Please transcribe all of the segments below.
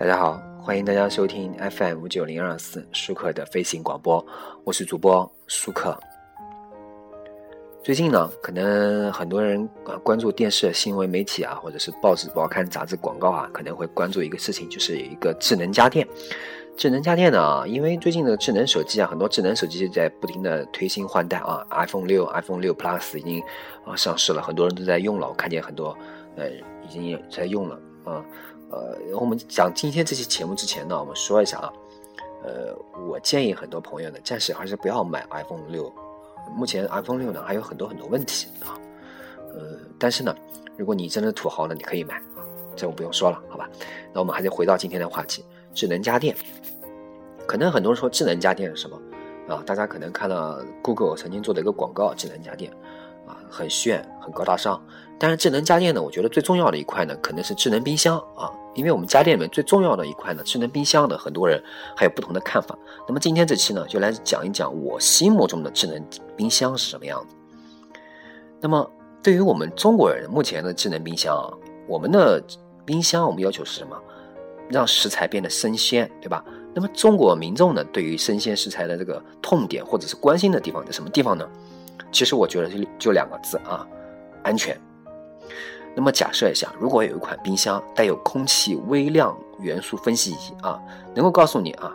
大家好，欢迎大家收听 FM 五九零二四舒克的飞行广播，我是主播舒克。最近呢，可能很多人啊关注电视新闻媒体啊，或者是报纸、报刊、杂志广告啊，可能会关注一个事情，就是有一个智能家电。智能家电呢，因为最近的智能手机啊，很多智能手机在不停的推新换代啊，iPhone 六、iPhone 六 Plus 已经啊上市了，很多人都在用了，我看见很多呃已经在用了啊。呃，然后我们讲今天这期节目之前呢，我们说一下啊，呃，我建议很多朋友呢，暂时还是不要买 iPhone 六。目前 iPhone 六呢还有很多很多问题啊，呃，但是呢，如果你真的土豪呢，你可以买啊，这我不用说了，好吧？那我们还是回到今天的话题，智能家电。可能很多人说智能家电是什么啊？大家可能看了 Google 曾经做的一个广告，智能家电啊，很炫，很高大上。但是智能家电呢，我觉得最重要的一块呢，可能是智能冰箱啊。因为我们家电里面最重要的一块呢，智能冰箱的很多人还有不同的看法。那么今天这期呢，就来讲一讲我心目中的智能冰箱是什么样子。那么对于我们中国人目前的智能冰箱啊，我们的冰箱我们要求是什么？让食材变得生鲜，对吧？那么中国民众呢，对于生鲜食材的这个痛点或者是关心的地方在什么地方呢？其实我觉得就就两个字啊，安全。那么假设一下，如果有一款冰箱带有空气微量元素分析仪啊，能够告诉你啊，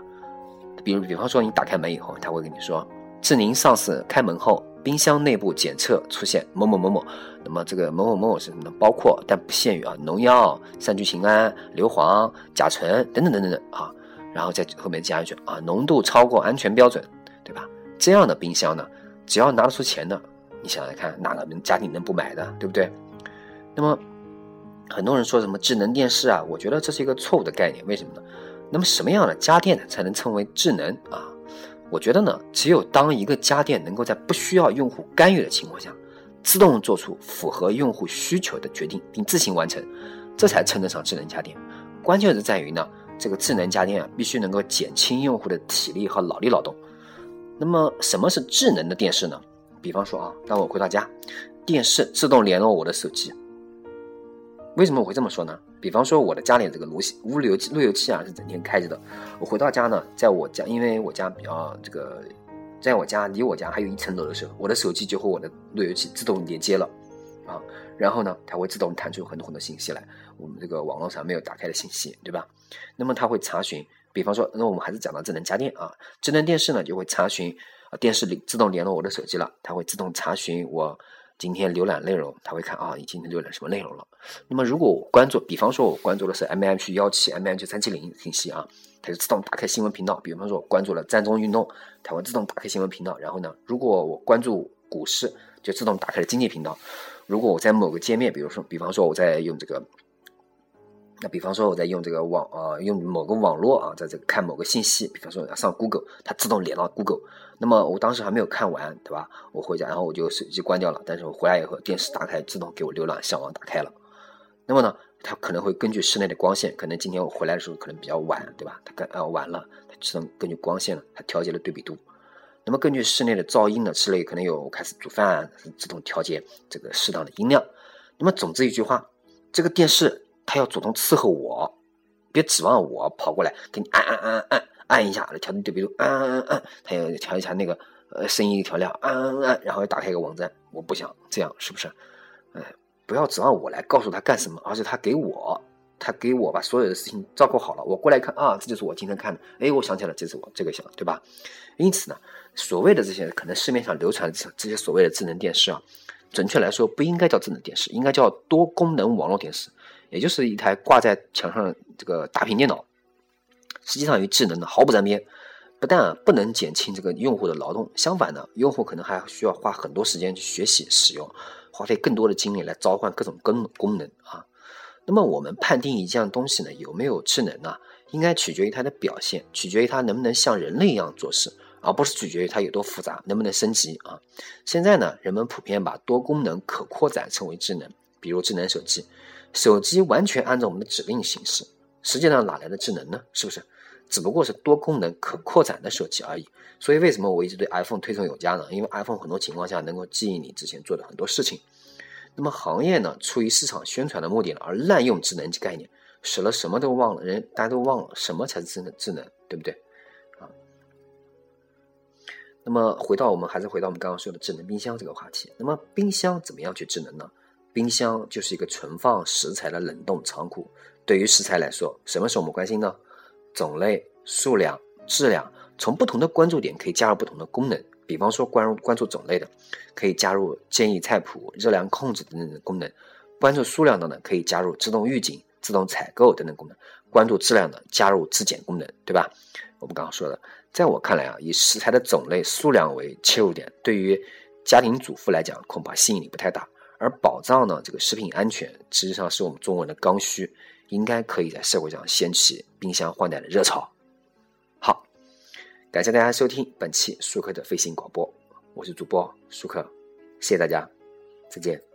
比如比方说你打开门以后，他会跟你说，自您上次开门后，冰箱内部检测出现某某某某，那么这个某某某某是什么呢？包括但不限于啊，农药、三聚氰胺、硫磺、甲醇等等等等等啊，然后在后面加一句啊，浓度超过安全标准，对吧？这样的冰箱呢，只要拿得出钱的，你想想看，哪个家庭能不买的，对不对？那么，很多人说什么智能电视啊？我觉得这是一个错误的概念。为什么呢？那么什么样的家电才能称为智能啊？我觉得呢，只有当一个家电能够在不需要用户干预的情况下，自动做出符合用户需求的决定，并自行完成，这才称得上智能家电。关键是在于呢，这个智能家电啊，必须能够减轻用户的体力和脑力劳动。那么什么是智能的电视呢？比方说啊，当我回到家，电视自动联络我的手机。为什么我会这么说呢？比方说我的家里这个路路由器路由器啊是整天开着的。我回到家呢，在我家，因为我家比较这个，在我家离我家还有一层楼的时候，我的手机就和我的路由器自动连接了，啊，然后呢，它会自动弹出很多很多信息来，我们这个网络上没有打开的信息，对吧？那么它会查询，比方说，那我们还是讲到智能家电啊，智能电视呢就会查询啊，电视里自动联络我的手机了，它会自动查询我。今天浏览内容，他会看啊，你今天浏览什么内容了？那么如果我关注，比方说我关注的是 M H 幺七、M H 三七零信息啊，它就自动打开新闻频道。比方说我关注了战中运动，它会自动打开新闻频道。然后呢，如果我关注股市，就自动打开了经济频道。如果我在某个界面，比如说，比方说我在用这个。那比方说我在用这个网啊，用某个网络啊，在这看某个信息，比方说要上 Google，它自动连到 Google。那么我当时还没有看完，对吧？我回家，然后我就手机关掉了。但是我回来以后，电视打开，自动给我浏览上网打开了。那么呢，它可能会根据室内的光线，可能今天我回来的时候可能比较晚，对吧？它刚啊晚了，它自动根据光线呢，它调节了对比度。那么根据室内的噪音呢，室内可能有开始煮饭，自动调节这个适当的音量。那么总之一句话，这个电视。他要主动伺候我，别指望我跑过来给你按按按按按一下来，调对比度，按按按按，他要调一下那个呃声音调亮，按按按，然后要打开一个网站，我不想这样，是不是？哎，不要指望我来告诉他干什么，而且他给我，他给我把所有的事情照顾好了，我过来看啊，这就是我今天看的，哎，我想起来，这是我这个想，对吧？因此呢，所谓的这些可能市面上流传的这些所谓的智能电视啊，准确来说不应该叫智能电视，应该叫多功能网络电视。也就是一台挂在墙上的这个大屏电脑，实际上与智能呢毫不沾边。不但不能减轻这个用户的劳动，相反呢，用户可能还需要花很多时间去学习使用，花费更多的精力来召唤各种功功能啊。那么我们判定一样东西呢有没有智能呢？应该取决于它的表现，取决于它能不能像人类一样做事，而不是取决于它有多复杂，能不能升级啊。现在呢，人们普遍把多功能可扩展称为智能，比如智能手机。手机完全按照我们的指令行事，实际上哪来的智能呢？是不是？只不过是多功能可扩展的手机而已。所以为什么我一直对 iPhone 推崇有加呢？因为 iPhone 很多情况下能够记忆你之前做的很多事情。那么行业呢，出于市场宣传的目的呢，而滥用智能概念，使了什么都忘了，人大家都忘了什么才是真的智能，对不对？啊，那么回到我们还是回到我们刚刚说的智能冰箱这个话题。那么冰箱怎么样去智能呢？冰箱就是一个存放食材的冷冻仓库。对于食材来说，什么是我们关心呢？种类、数量、质量，从不同的关注点可以加入不同的功能。比方说，关注关注种类的，可以加入建议菜谱、热量控制等等的功能；关注数量的呢，可以加入自动预警。自动采购等等功能，关注质量的加入质检功能，对吧？我们刚刚说的，在我看来啊，以食材的种类数量为切入点，对于家庭主妇来讲，恐怕吸引力不太大。而保障呢，这个食品安全，实际上是我们中国人的刚需，应该可以在社会上掀起冰箱换代的热潮。好，感谢大家收听本期舒克的飞行广播，我是主播舒克，谢谢大家，再见。